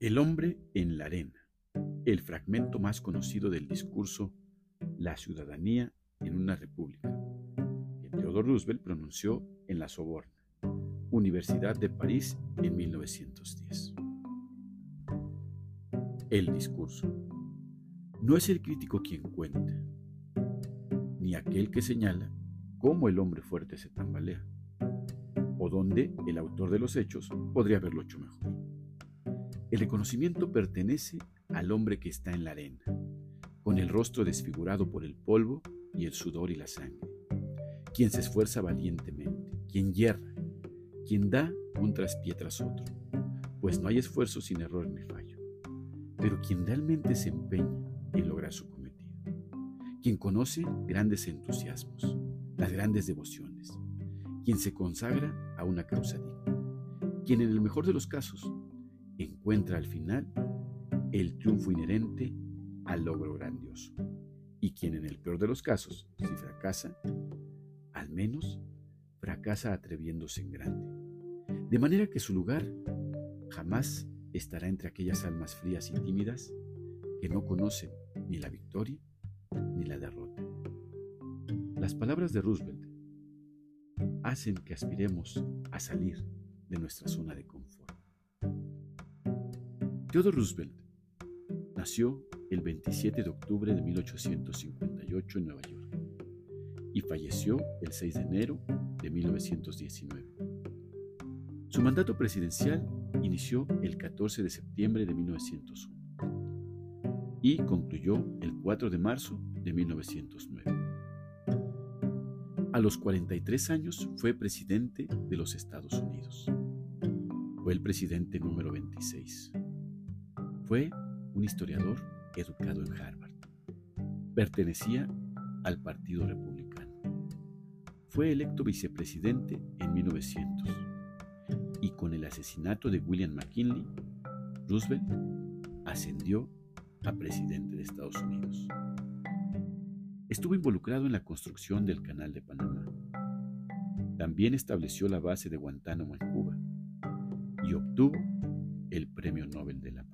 El hombre en la arena, el fragmento más conocido del discurso La ciudadanía en una república, que Theodore Roosevelt pronunció en la Soborna, Universidad de París en 1910. El discurso. No es el crítico quien cuenta, ni aquel que señala cómo el hombre fuerte se tambalea, o dónde el autor de los hechos podría haberlo hecho mejor. El reconocimiento pertenece al hombre que está en la arena, con el rostro desfigurado por el polvo y el sudor y la sangre, quien se esfuerza valientemente, quien hierra, quien da un traspié tras otro, pues no hay esfuerzo sin error ni fallo, pero quien realmente se empeña en lograr su cometido, quien conoce grandes entusiasmos, las grandes devociones, quien se consagra a una causa digna, quien en el mejor de los casos encuentra al final el triunfo inherente al logro grandioso. Y quien en el peor de los casos, si fracasa, al menos fracasa atreviéndose en grande. De manera que su lugar jamás estará entre aquellas almas frías y tímidas que no conocen ni la victoria ni la derrota. Las palabras de Roosevelt hacen que aspiremos a salir de nuestra zona de confort. Theodore Roosevelt nació el 27 de octubre de 1858 en Nueva York y falleció el 6 de enero de 1919. Su mandato presidencial inició el 14 de septiembre de 1901 y concluyó el 4 de marzo de 1909. A los 43 años fue presidente de los Estados Unidos. Fue el presidente número 26. Fue un historiador educado en Harvard. Pertenecía al Partido Republicano. Fue electo vicepresidente en 1900 y con el asesinato de William McKinley, Roosevelt ascendió a presidente de Estados Unidos. Estuvo involucrado en la construcción del Canal de Panamá. También estableció la base de Guantánamo en Cuba y obtuvo el Premio Nobel de la